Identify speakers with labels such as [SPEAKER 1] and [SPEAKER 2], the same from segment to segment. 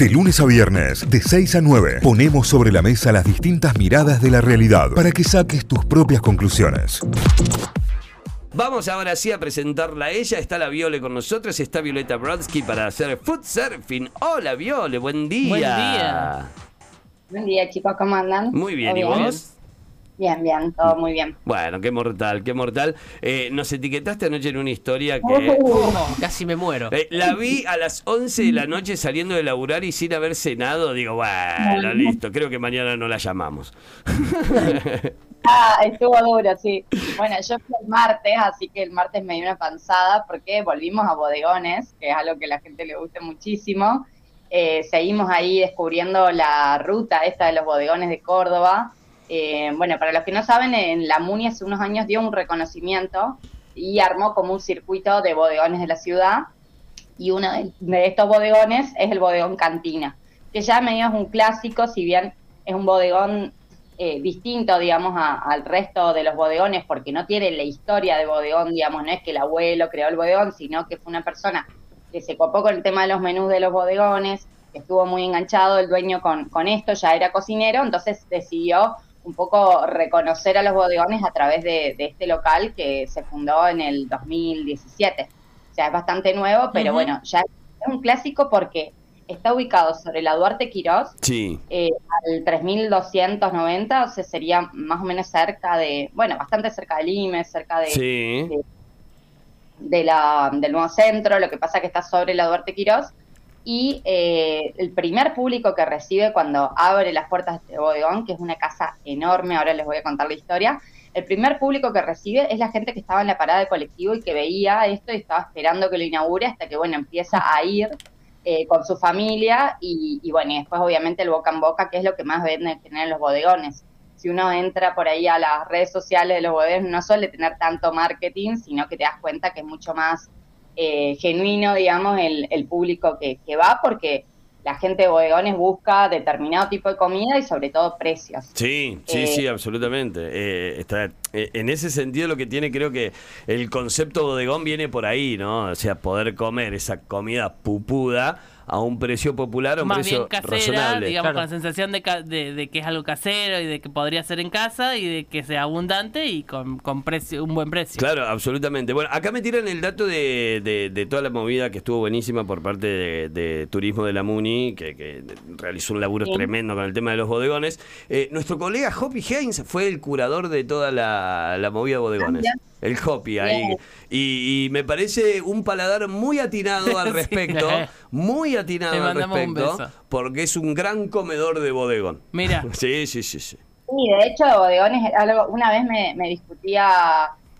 [SPEAKER 1] De lunes a viernes, de 6 a 9, ponemos sobre la mesa las distintas miradas de la realidad para que saques tus propias conclusiones.
[SPEAKER 2] Vamos ahora sí a presentarla a ella. Está la Viole con nosotros. Está Violeta Brodsky para hacer food surfing. Hola Viole, buen día.
[SPEAKER 3] Buen día.
[SPEAKER 4] Buen día, chicos, ¿cómo andan?
[SPEAKER 2] Muy bien, ¿y
[SPEAKER 4] ¿Todo
[SPEAKER 2] vos?
[SPEAKER 4] Bien, bien, todo muy bien.
[SPEAKER 2] Bueno, qué mortal, qué mortal. Eh, nos etiquetaste anoche en una historia que...
[SPEAKER 3] Casi me muero.
[SPEAKER 2] Eh, la vi a las 11 de la noche saliendo de laburar y sin haber cenado. Digo, bueno, listo, creo que mañana no la llamamos.
[SPEAKER 4] Ah, estuvo duro, sí. Bueno, yo fui el martes, así que el martes me dio una panzada porque volvimos a bodegones, que es algo que a la gente le gusta muchísimo. Eh, seguimos ahí descubriendo la ruta esta de los bodegones de Córdoba. Eh, bueno, para los que no saben, en la MUNI hace unos años dio un reconocimiento y armó como un circuito de bodegones de la ciudad. Y uno de, estos bodegones es el bodegón Cantina, que ya medio es un clásico, si bien es un bodegón eh, distinto, digamos, a- al resto de los bodegones, porque no tiene la historia de bodegón, digamos, no es que el abuelo creó el bodegón, sino que fue una persona que se copó con el tema de los menús de los bodegones, estuvo muy enganchado el dueño con, con esto, ya era cocinero, entonces decidió un poco reconocer a los bodegones a través de, de este local que se fundó en el 2017. O sea, es bastante nuevo, pero bueno, ya es un clásico porque está ubicado sobre la Duarte Quirós,
[SPEAKER 2] Sí.
[SPEAKER 4] eh, al 3290, o sea, sería más o menos cerca de, bueno, bastante cerca del IME, cerca de,
[SPEAKER 2] Sí.
[SPEAKER 4] de la, del nuevo centro, lo que pasa que está sobre la Duarte Quirós. Y eh, el primer público que recibe cuando abre las puertas de bodegón, que es una casa enorme, ahora les voy a contar la historia, el primer público que recibe es la gente que estaba en la parada de colectivo y que veía esto y estaba esperando que lo inaugure hasta que, bueno, empieza a ir eh, con su familia y, y, bueno, y después obviamente el boca en boca, que es lo que más venden en los bodegones. Si uno entra por ahí a las redes sociales de los bodegones, no suele tener tanto marketing, sino que te das cuenta que es mucho más eh, genuino, digamos, el, el público que, que va, porque la gente de bodegones busca determinado tipo de comida y sobre todo precios.
[SPEAKER 2] Sí, sí,
[SPEAKER 4] Eh,
[SPEAKER 2] sí, absolutamente. Eh, está, eh, en ese sentido lo que tiene, creo que el concepto bodegón viene por ahí, ¿no? O sea, poder comer esa comida pupuda a un precio popular, a un
[SPEAKER 3] Más
[SPEAKER 2] precio
[SPEAKER 3] bien casera,
[SPEAKER 2] razonable.
[SPEAKER 3] digamos,
[SPEAKER 2] Claro.
[SPEAKER 3] con la sensación de, ca- de, de que es algo casero y de que podría ser en casa y de que sea abundante y con, con precio, un buen precio.
[SPEAKER 2] Claro, absolutamente. Bueno, acá me tiran el dato de, de- de toda la movida que estuvo buenísima por parte de, de Turismo de la MUNI, que, que realizó un laburo
[SPEAKER 4] Sí.
[SPEAKER 2] tremendo con el tema de los bodegones. Eh, nuestro colega Hoppy Haynes fue el curador de toda la, la movida de bodegones. El Hoppy ahí. Y, y me parece un paladar muy atinado al
[SPEAKER 3] Sí.
[SPEAKER 2] respecto. Muy atinado al respecto.
[SPEAKER 3] beso.
[SPEAKER 2] Porque es un gran comedor de bodegón.
[SPEAKER 3] Mira,
[SPEAKER 2] Sí, sí, sí, sí.
[SPEAKER 4] Sí, de hecho, de bodegones, algo, una vez me, me discutía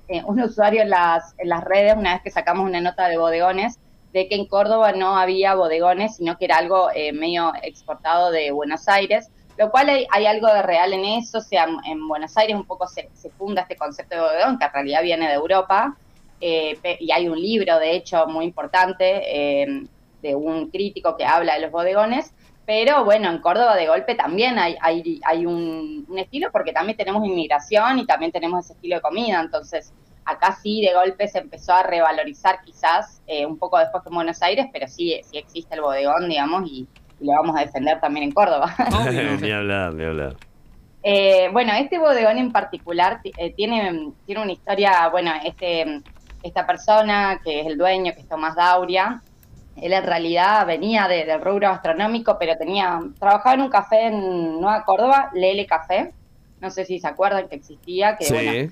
[SPEAKER 4] eh, un usuario en las, en las redes, una vez que sacamos una nota de bodegones, de que en Córdoba no había bodegones, sino que era algo eh, medio exportado de Buenos Aires, lo cual hay, algo de real en eso, o sea, en Buenos Aires un poco se, funda este concepto de bodegón, que en realidad viene de Europa, eh, y hay un libro, de hecho, muy importante, eh, de un crítico que habla de los bodegones, pero bueno, en Córdoba de golpe también hay, hay, un, un estilo porque también tenemos inmigración y también tenemos ese estilo de comida, entonces acá sí de golpe se empezó a revalorizar quizás eh, un poco después que en Buenos Aires, pero sí, sí existe el bodegón, digamos, y lo vamos a defender también en Córdoba.
[SPEAKER 2] ni hablar, ni hablar.
[SPEAKER 4] Eh, bueno, este bodegón en particular ti- eh, tiene, tiene una historia, bueno, este, esta persona que es el dueño, que es Tomás Dauria, él en realidad venía de- del rubro gastronómico, pero tenía, trabajaba en un café en Nueva Córdoba, Lele Café, no sé si se acuerdan que existía, que
[SPEAKER 2] Sí.
[SPEAKER 4] bueno,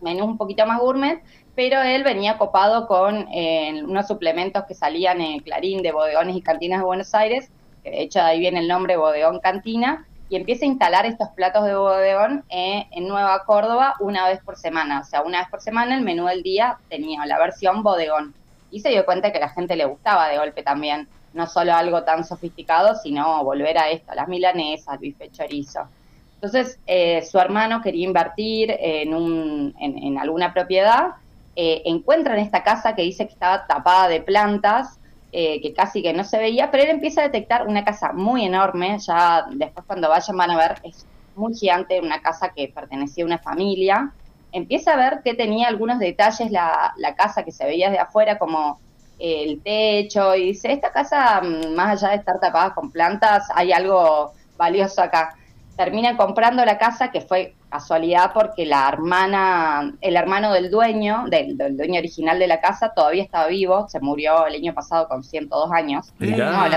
[SPEAKER 4] menú un poquito más gourmet, pero él venía copado con eh, unos suplementos que salían en Clarín de bodegones y cantinas de Buenos Aires, de hecho ahí viene el nombre Bodegón Cantina, y empieza a instalar estos platos de bodegón eh, en Nueva Córdoba una vez por semana. O sea, una vez por semana el menú del día tenía la versión bodegón. Y se dio cuenta que a la gente le gustaba de golpe también, no solo algo tan sofisticado, sino volver a esto, las milanesas, el bife chorizo. Entonces, eh, su hermano quería invertir en, un, en alguna propiedad, eh, encuentran esta casa que dice que estaba tapada de plantas, eh, que casi que no se veía, pero él empieza a detectar una casa muy enorme, ya después cuando vayan van a ver, es muy gigante, una casa que pertenecía a una familia, empieza a ver que tenía algunos detalles la, la casa que se veía de afuera, como el techo y dice, esta casa, mm, más allá de estar tapada con plantas, hay algo valioso acá. Termina comprando la casa que fue casualidad porque la hermana, el hermano del dueño, del, del dueño original de la casa, todavía estaba vivo, se murió el año pasado con 102 años. No,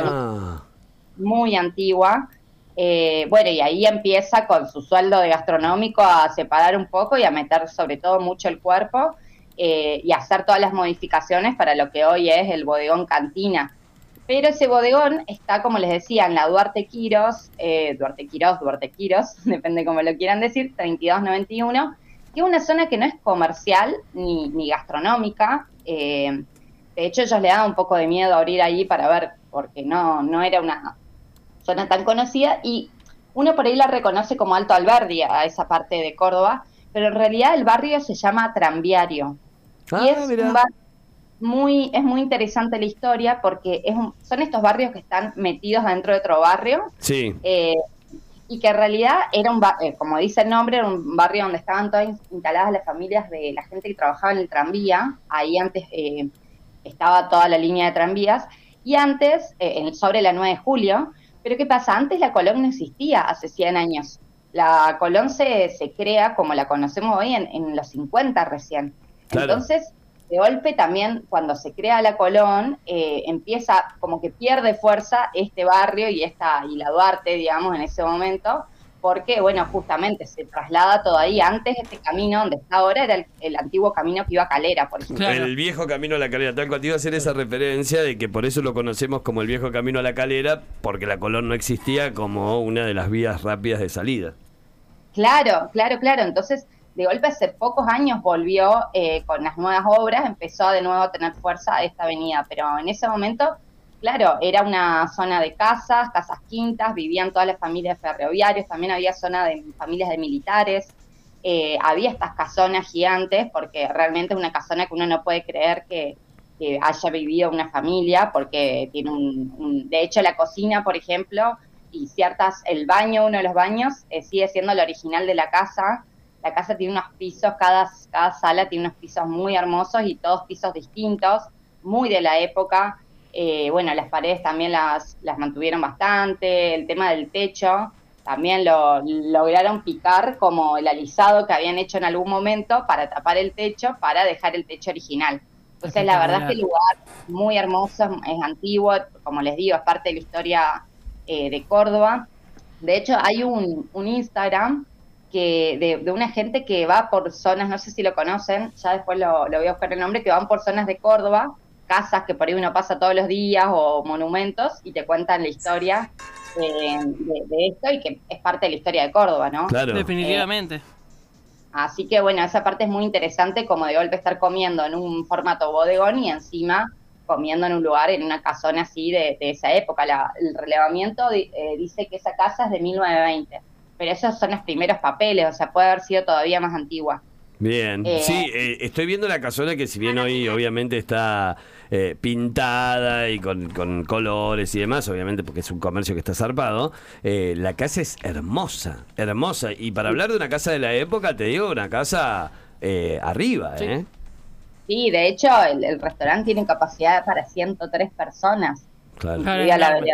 [SPEAKER 4] muy antigua. Eh, bueno, y ahí empieza con su sueldo de gastronómico a separar un poco y a meter sobre todo mucho el cuerpo eh, y hacer todas las modificaciones para lo que hoy es el bodegón cantina. Pero ese bodegón está, como les decía, en la Duarte Quiros, eh, Duarte Quiros, Duarte Quiros, depende cómo lo quieran decir, 3291, que es una zona que no es comercial ni, ni gastronómica. eh, de hecho, ellos le daban un poco de miedo abrir ahí para ver, porque no, no era una zona tan conocida y uno por ahí la reconoce como Alto Alberdi a esa parte de Córdoba, pero en realidad el barrio se llama Tranviario.
[SPEAKER 2] Ah,
[SPEAKER 4] y es
[SPEAKER 2] mirá.
[SPEAKER 4] un barrio muy, es muy interesante la historia porque es un- son estos barrios que están metidos dentro de otro barrio
[SPEAKER 2] Sí,
[SPEAKER 4] eh, y que en realidad era un ba- eh, como dice el nombre, era un barrio donde estaban todas in- instaladas las familias de la gente que trabajaba en el tranvía. Ahí antes eh, estaba toda la línea de tranvías. Y antes, eh, en- sobre la 9 de julio, pero ¿qué pasa? Antes la Colón no existía, hace 100 años. La Colón se, se crea como la conocemos hoy en, en los 50 recién.
[SPEAKER 2] Claro.
[SPEAKER 4] Entonces, de golpe también cuando se crea la Colón, eh, empieza como que pierde fuerza este barrio y esta y la Duarte, digamos, en ese momento, porque, bueno, justamente se traslada todo ahí. Antes este camino donde está ahora era el, el antiguo camino que iba a Calera, por ejemplo.
[SPEAKER 3] Claro.
[SPEAKER 2] el viejo camino a la calera. Tal cual te iba a hacer esa referencia de que por eso lo conocemos como el viejo camino a la calera, porque la Colón no existía como una de las vías rápidas de salida.
[SPEAKER 4] Claro, claro, claro. Entonces, de golpe hace pocos años volvió eh, con las nuevas obras, empezó de nuevo a tener fuerza esta avenida, pero en ese momento, claro, era una zona de casas, casas quintas, vivían todas las familias ferroviarias, también había zona de familias de militares, eh, había estas casonas gigantes, porque realmente es una casona que uno no puede creer que, que haya vivido una familia, porque tiene un, un- de hecho la cocina, por ejemplo, y ciertas, el baño, uno de los baños, eh, sigue siendo el original de la casa. La casa tiene unos pisos, cada, cada sala tiene unos pisos muy hermosos y todos pisos distintos, muy de la época. Eh, bueno, las paredes también las, las mantuvieron bastante, el tema del techo también lo lograron picar como el alisado que habían hecho en algún momento para tapar el techo, para dejar el techo original. Entonces, la verdad es que el lugar muy hermoso, es antiguo, como les digo, es parte de la historia eh, de Córdoba. De hecho, hay un, un Instagram que de, de una gente que va por zonas, no sé si lo conocen, ya después lo, lo voy a buscar el nombre, que van por zonas de Córdoba, casas que por ahí uno pasa todos los días o monumentos y te cuentan la historia eh, de, de esto y que es parte de la historia de Córdoba, ¿no?
[SPEAKER 2] Claro.
[SPEAKER 3] Definitivamente.
[SPEAKER 4] Así que bueno, esa parte es muy interesante como de golpe estar comiendo en un formato bodegón y encima comiendo en un lugar, en una casona así de, de esa época. La- el relevamiento di- eh, dice que esa casa es de 1920, pero esos son los primeros papeles, o sea, puede haber sido todavía más antigua.
[SPEAKER 2] Bien,
[SPEAKER 4] Eh,
[SPEAKER 2] sí, eh, estoy viendo la casona que si bien hoy obviamente está eh, pintada y con, con colores y demás, obviamente porque es un comercio que está zarpado, eh, la casa es hermosa, hermosa. Y para hablar de una casa de la época, te digo, una casa eh, arriba,
[SPEAKER 3] Sí.
[SPEAKER 2] ¿eh?
[SPEAKER 4] Sí, de hecho, el, el restaurante tiene capacidad para 103 personas.
[SPEAKER 2] Claro.
[SPEAKER 3] Claro.
[SPEAKER 4] La
[SPEAKER 3] enorme.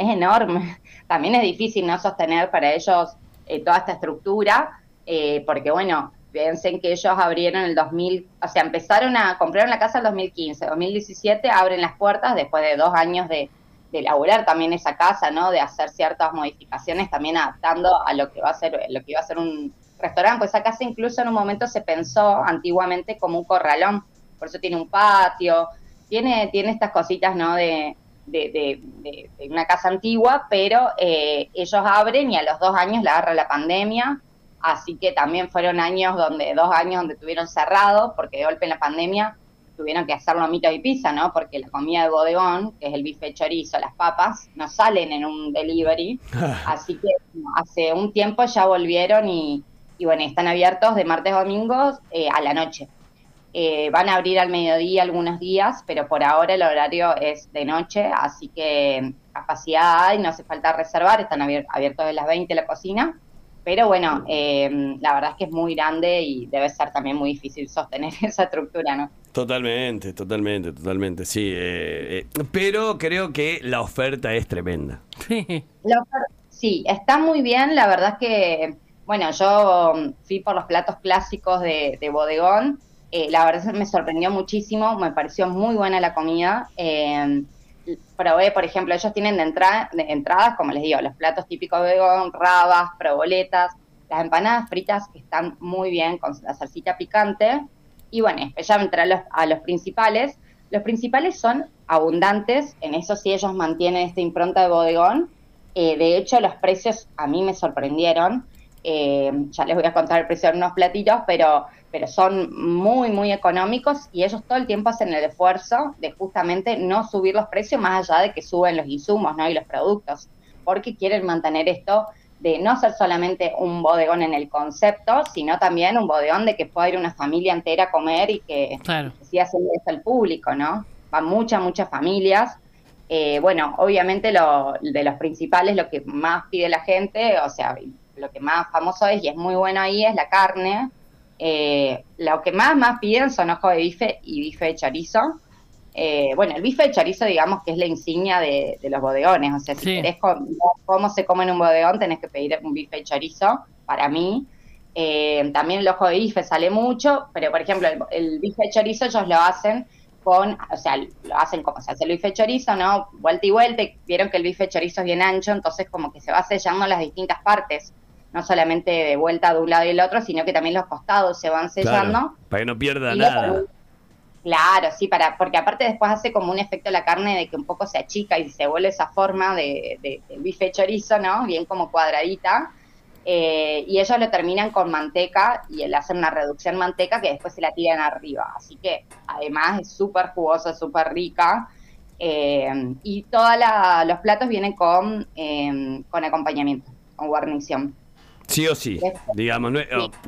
[SPEAKER 4] Es enorme. También es difícil no sostener para ellos eh, toda esta estructura, eh, porque bueno, piensen que ellos abrieron el 2000, o sea, empezaron a, compraron la casa en 2015, 2017 abren las puertas después de dos años de, de elaborar también esa casa, ¿no? De hacer ciertas modificaciones, también adaptando a lo que va a ser, lo que iba a ser un restaurante, pues esa casa incluso en un momento se pensó antiguamente como un corralón, por eso tiene un patio, tiene, tiene estas cositas, ¿no? De, de, de- de- de una casa antigua, pero eh, ellos abren y a los dos años la agarra la pandemia, así que también fueron años donde, dos años donde tuvieron cerrado, porque de golpe en la pandemia tuvieron que hacer lomitos y pizza, ¿no? Porque la comida de bodegón, que es el bife chorizo, las papas, no salen en un delivery, así que bueno, hace un tiempo ya volvieron y, y bueno, están abiertos de martes a domingos eh, a la noche. Eh, van a abrir al mediodía algunos días, pero por ahora el horario es de noche, así que capacidad hay, no hace falta reservar, están abier- abiertos de las 20 la cocina, pero bueno, eh, la verdad es que es muy grande y debe ser también muy difícil sostener esa estructura, ¿no?
[SPEAKER 2] Totalmente, totalmente, totalmente, sí. eh, eh, pero creo que la oferta es tremenda.
[SPEAKER 3] Sí.
[SPEAKER 4] La ofer- sí, está muy bien. La verdad es que, bueno, yo mm, fui por los platos clásicos de, de bodegón. Eh, la verdad me sorprendió muchísimo. Me pareció muy buena la comida. Eh, por ejemplo, ellos tienen de, entra- de entradas, como les digo, los platos típicos de bodegón, rabas, proboletas, las empanadas fritas que están muy bien con la salsita picante. Y bueno, ya entré a los, a los principales. Los principales son abundantes, en eso sí ellos mantienen esta impronta de bodegón. Eh, de hecho, los precios a mí me sorprendieron. Eh, ya les voy a contar el precio de unos platitos, pero, pero son muy, muy económicos y ellos todo el tiempo hacen el esfuerzo de justamente no subir los precios más allá de que suben los insumos ¿no? y los productos, porque quieren mantener esto de no ser solamente un bodegón en el concepto, sino también un bodegón de que pueda ir una familia entera a comer y que,
[SPEAKER 3] Claro.
[SPEAKER 4] que siga eso al público, ¿no? Van muchas, muchas familias. Eh, bueno, obviamente lo, de los principales, lo que más pide la gente, o sea, lo que más famoso es y es muy bueno ahí es la carne. Eh, lo que más, más piden son ojo de bife y bife de chorizo. Eh, bueno, el bife de chorizo, digamos que es la insignia de, de los bodegones. O sea, si
[SPEAKER 3] Sí.
[SPEAKER 4] querés cómo se come en un bodegón, tenés que pedir un bife de chorizo, para mí. Eh, también el ojo de bife sale mucho, pero por ejemplo, el, el bife de chorizo ellos lo hacen con, o sea, lo hacen como se hace el bife de chorizo, ¿no? Vuelta y vuelta, y vieron que el bife de chorizo es bien ancho, entonces como que se va sellando las distintas partes, no solamente de vuelta de un lado y el otro, sino que también los costados se van sellando.
[SPEAKER 2] Claro, para que no pierda nada.
[SPEAKER 4] Claro, sí, para, porque aparte después hace como un efecto la carne de que un poco se achica y se vuelve esa forma de, de, del bife de chorizo, ¿no? Bien como cuadradita. Eh, y ellos lo terminan con manteca y le hacen una reducción manteca que después se la tiran arriba. Así que además es súper jugosa, súper rica. Eh, y todos los platos vienen con, eh, con acompañamiento, con guarnición.
[SPEAKER 2] Sí o sí, digamos, no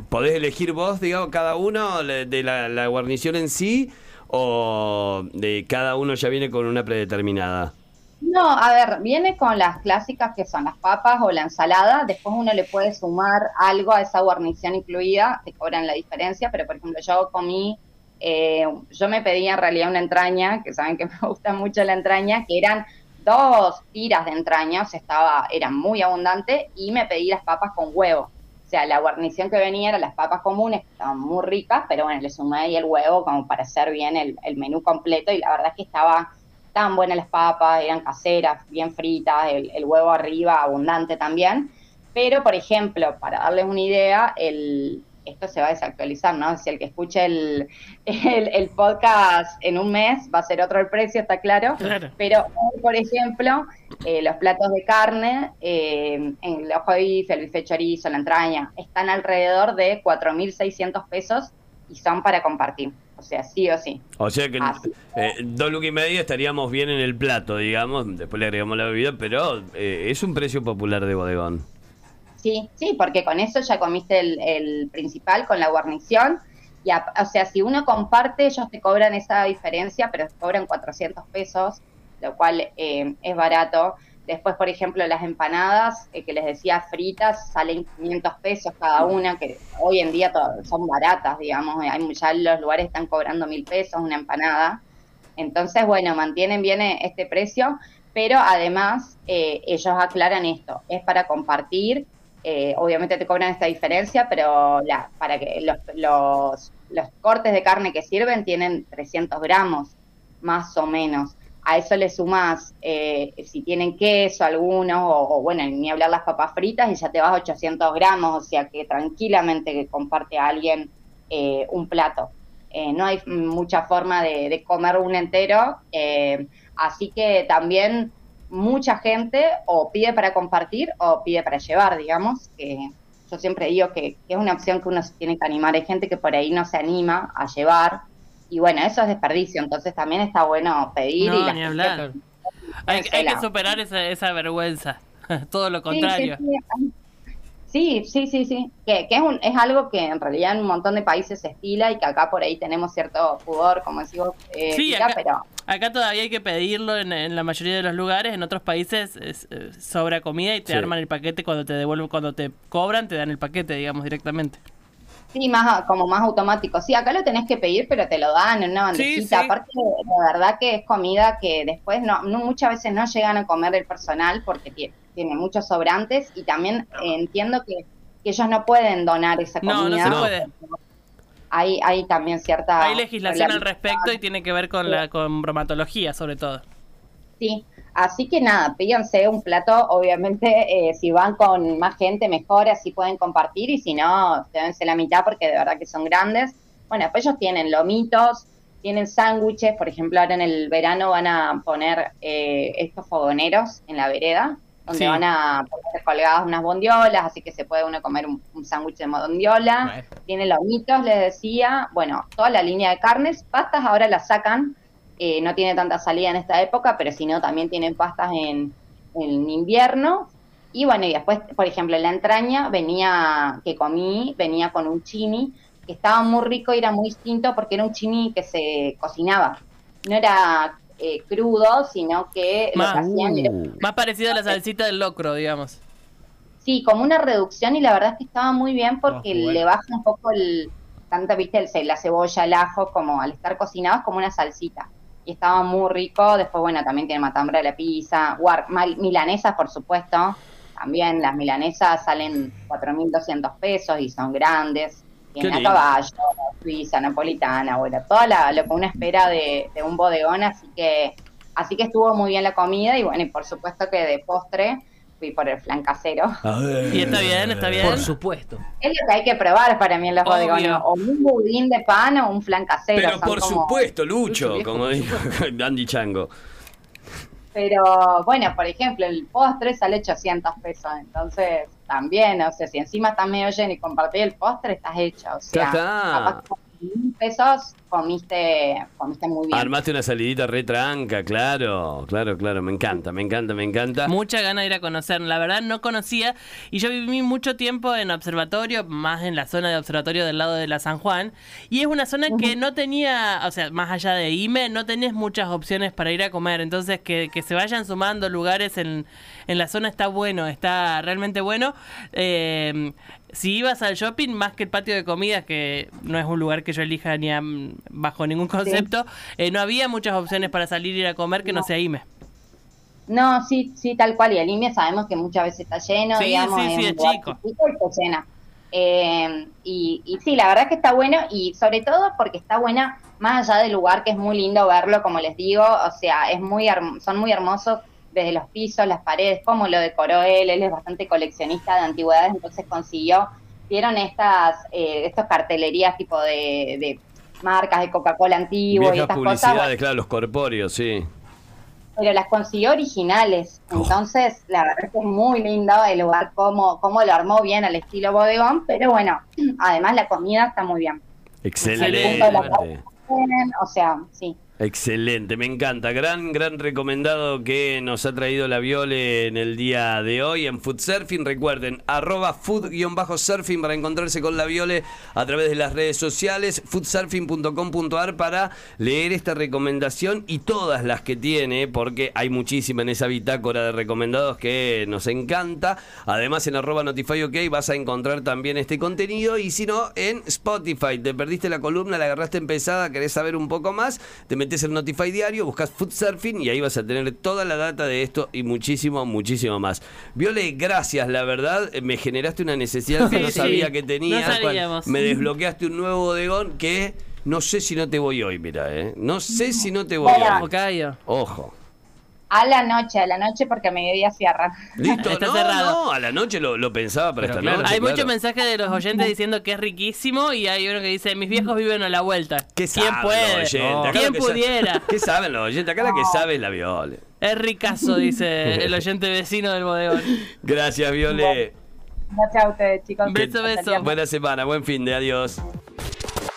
[SPEAKER 2] podés elegir vos, digamos, cada uno de la, la guarnición en sí o de cada uno ya viene con una predeterminada.
[SPEAKER 4] No, a ver, viene con las clásicas que son las papas o la ensalada, después uno le puede sumar algo a esa guarnición incluida, te cobran la diferencia, pero por ejemplo yo comí, eh, yo me pedí en realidad una entraña, que saben que me gusta mucho la entraña, que eran dos tiras de entraña, o sea, estaba, era muy abundante, y me pedí las papas con huevo. O sea, la guarnición que venía eran las papas comunes, estaban muy ricas, pero bueno, le sumé ahí el huevo como para hacer bien el, menú completo, y la verdad es que estaba estaban buenas las papas, eran caseras, bien fritas, el, el huevo arriba abundante también. Pero, por ejemplo, para darles una idea, el, esto se va a desactualizar, ¿no? Si el que escuche el, el, el podcast en un mes va a ser otro el precio, está claro.
[SPEAKER 3] Claro.
[SPEAKER 4] Pero hoy, por ejemplo, eh, los platos de carne, eh, en el ojo de bife, el bife chorizo, la entraña, están alrededor de 4.600 pesos y son para compartir. O sea, sí o sí.
[SPEAKER 2] O sea que eh, dos lucas y media estaríamos bien en el plato, digamos, después le agregamos la bebida, pero eh, es un precio popular de bodegón.
[SPEAKER 4] Sí, sí, porque con eso ya comiste el, principal con la guarnición. Y a- o sea, si uno comparte, ellos te cobran esa diferencia, pero te cobran 400 pesos, lo cual eh, es barato. Después, por ejemplo, las empanadas, eh, que les decía fritas, salen 500 pesos cada una, que hoy en día son baratas, digamos. Hay, ya los lugares están cobrando mil pesos una empanada. Entonces, bueno, mantienen bien eh, este precio, pero además eh, ellos aclaran esto, es para compartir, eh, obviamente te cobran esta diferencia, pero para que los, los, cortes de carne que sirven tienen 300 gramos, más o menos. A eso le sumas, eh, si tienen queso algunos, o, bueno, ni hablar las papas fritas, y ya te vas a 800 gramos, o sea que tranquilamente que comparte a alguien eh, un plato. Eh, no hay mucha forma de, de comer un entero, eh, así que también mucha gente o pide para compartir o pide para llevar, digamos, que yo siempre digo que, que es una opción que uno se tiene que animar, hay gente que por ahí no se anima a llevar, y bueno, eso es desperdicio, entonces también está bueno pedir y
[SPEAKER 3] No,
[SPEAKER 4] la
[SPEAKER 3] ni hablar. Hay, hay que superar esa, esa vergüenza. Todo lo contrario.
[SPEAKER 4] Sí, sí, sí, sí, sí, sí. Que, que es, un, es algo que en realidad en un montón de países se estila y que acá por ahí tenemos cierto pudor, como decimos, eh,
[SPEAKER 3] Sí, acá-
[SPEAKER 4] pero
[SPEAKER 3] Acá todavía hay que pedirlo en, en la mayoría de los lugares. En otros países es, eh, sobra comida y te
[SPEAKER 2] Sí.
[SPEAKER 3] arman el paquete cuando te devuelven, cuando te cobran, te dan el paquete, digamos, directamente.
[SPEAKER 4] Sí, más como más automático. Sí, acá lo tenés que pedir, pero te lo dan en una bandejita.
[SPEAKER 3] sí.
[SPEAKER 4] Aparte, la verdad que es comida que después no, no- muchas veces no llegan a comer el personal porque tie- tiene muchos sobrantes y también eh, entiendo que, que ellos no pueden donar esa
[SPEAKER 3] No,
[SPEAKER 4] comida.
[SPEAKER 3] no se puede.
[SPEAKER 4] Hay, hay también cierta...
[SPEAKER 3] Hay legislación al respecto y tiene que ver con la con bromatología, sobre todo.
[SPEAKER 4] Sí, así que nada, pídanse un plato, obviamente, eh, si van con más gente mejor, así pueden compartir, y si no, llévense la mitad porque de verdad que son grandes. Bueno, pues ellos tienen lomitos, tienen sándwiches, por ejemplo, ahora en el verano van a poner eh, estos fogoneros en la vereda, donde
[SPEAKER 3] Sí.
[SPEAKER 4] van a poner colgadas unas bondiolas, así que se puede uno comer un, un sándwich de bondiola.
[SPEAKER 3] Bueno.
[SPEAKER 4] Tiene lomitos, les decía. Bueno, toda la línea de carnes. Pastas ahora las sacan. eh, no tiene tanta salida en esta época, pero si no, también tienen pastas en, en invierno. Y bueno, y después, por ejemplo, la entraña venía, que comí, venía con un chimi, que estaba muy rico y era muy distinto porque era un chimi que se cocinaba. No era eh, crudo, sino que lo
[SPEAKER 3] Más.
[SPEAKER 4] que hacían
[SPEAKER 2] Uh.
[SPEAKER 3] Más parecido a la salsita del locro, digamos.
[SPEAKER 4] Sí, como una reducción y la verdad es que estaba muy bien porque
[SPEAKER 5] bueno.
[SPEAKER 4] le baja un poco el, tanto, viste, el, la cebolla, el ajo, como al estar cocinado es como una salsita. Y estaba muy rico. Después, bueno, también tiene matambre de la pizza, guar- mal- milanesas, por supuesto. También las milanesas salen 4.200 pesos y son grandes. Tienen
[SPEAKER 2] Qué
[SPEAKER 4] a caballo, suiza, napolitana, bueno, todo la- lo que uno espera de, de un bodegón. Así que, así que estuvo muy bien la comida y bueno, y por supuesto que de postre fui por el flan casero.
[SPEAKER 3] Y está bien, está bien.
[SPEAKER 5] Por supuesto.
[SPEAKER 4] Es lo que hay que probar para mí en los
[SPEAKER 3] Obvio.
[SPEAKER 4] bodegones. O un budín de pan o un flan casero.
[SPEAKER 2] Pero por
[SPEAKER 4] como-
[SPEAKER 2] supuesto, Lucho,
[SPEAKER 5] Lucho,
[SPEAKER 2] como dijo Andy Chango.
[SPEAKER 4] Pero bueno, por ejemplo, el postre sale 800 pesos. Entonces, también, o sea, si encima estás medio lleno y compartís el postre, estás hecho. O sea, capaz pesos comiste, comiste muy bien.
[SPEAKER 2] Armaste una salidita retranca, claro, claro, claro, me encanta, me encanta, me encanta.
[SPEAKER 3] Mucha gana de ir a conocer. La verdad no conocía y yo viví mucho tiempo en observatorio, más en la zona de observatorio del lado de la San Juan. Y es una zona que no tenía, o sea, más allá de IME, no tenés muchas opciones para ir a comer. Entonces que, que se vayan sumando lugares en, en la zona está bueno, está realmente bueno. Eh, si ibas al shopping, más que el patio de comidas, que no es un lugar que yo elija ni a- bajo ningún concepto, eh, no había muchas opciones para salir y ir a comer que no,
[SPEAKER 4] No.
[SPEAKER 3] sea IME.
[SPEAKER 4] No, sí, sí, tal cual. Y el IME sabemos que muchas veces está lleno,
[SPEAKER 3] Sí,
[SPEAKER 4] digamos,
[SPEAKER 3] sí, sí, es chico.
[SPEAKER 4] y llena. Eh, y, y sí, la verdad es que está bueno y sobre todo porque está buena más allá del lugar que es muy lindo verlo, como les digo, o sea, es muy son muy hermosos desde los pisos, las paredes, cómo lo decoró él, él es bastante coleccionista de antigüedades, entonces consiguió, estas, eh, estas cartelerías tipo de, de marcas de Coca-Cola antiguo y
[SPEAKER 2] Viejas
[SPEAKER 4] estas cosas,
[SPEAKER 2] publicidades, claro, los corpóreos, sí.
[SPEAKER 4] pero las consiguió originales.
[SPEAKER 2] Oh.
[SPEAKER 4] Entonces, la verdad es que es muy lindo el lugar, cómo, cómo lo armó bien al estilo bodegón, pero bueno, además la comida está muy bien.
[SPEAKER 2] Excelente.
[SPEAKER 4] O sea, sí.
[SPEAKER 2] Excelente, me encanta. Gran, gran recomendado que nos ha traído la Viole en el día de hoy en Food Surfing. Recuerden, arroba food-surfing para encontrarse con la Viole a través de las redes sociales, foodsurfing.com.ar para leer esta recomendación y todas las que tiene, porque hay muchísima en esa bitácora de recomendados que nos encanta. Además, en arroba notifyok vas a encontrar también este contenido y si no, en Spotify. Te perdiste la columna, la agarraste empezada, querés saber un poco más, te metes en Notify Diario, buscas Food Surfing y ahí vas a tener toda la data de esto y muchísimo, muchísimo más. Viole, gracias, la verdad, eh, me generaste una necesidad que
[SPEAKER 3] Sí,
[SPEAKER 2] no
[SPEAKER 3] sí.
[SPEAKER 2] sabía que tenía.
[SPEAKER 3] No sabíamos.
[SPEAKER 2] Me desbloqueaste un nuevo bodegón que no sé si no te voy hoy, mira, eh. No sé si no te voy
[SPEAKER 4] Bueno.
[SPEAKER 2] hoy. Ojo.
[SPEAKER 4] A la noche, a la noche porque a mediodía cierran.
[SPEAKER 2] Listo,
[SPEAKER 3] Está
[SPEAKER 2] no,
[SPEAKER 3] cerrado.
[SPEAKER 2] no, a la noche lo, lo pensaba para
[SPEAKER 5] Pero
[SPEAKER 2] esta
[SPEAKER 5] claro.
[SPEAKER 2] noche.
[SPEAKER 3] Hay
[SPEAKER 2] claro.
[SPEAKER 3] muchos mensajes de los oyentes diciendo que es riquísimo y hay uno que dice, mis viejos viven a la vuelta.
[SPEAKER 2] ¿Qué
[SPEAKER 3] ¿Quién puede?
[SPEAKER 2] los oyentes? Acá
[SPEAKER 3] ¿Quién pudiera?
[SPEAKER 2] ¿Qué saben los oyentes? Acá la que sabe es la Viole.
[SPEAKER 3] Es ricazo, dice el oyente vecino del bodegón.
[SPEAKER 2] Gracias, Viole.
[SPEAKER 4] Gracias a ustedes, chicos.
[SPEAKER 3] Beso, beso.
[SPEAKER 2] Buena semana, buen fin de adiós.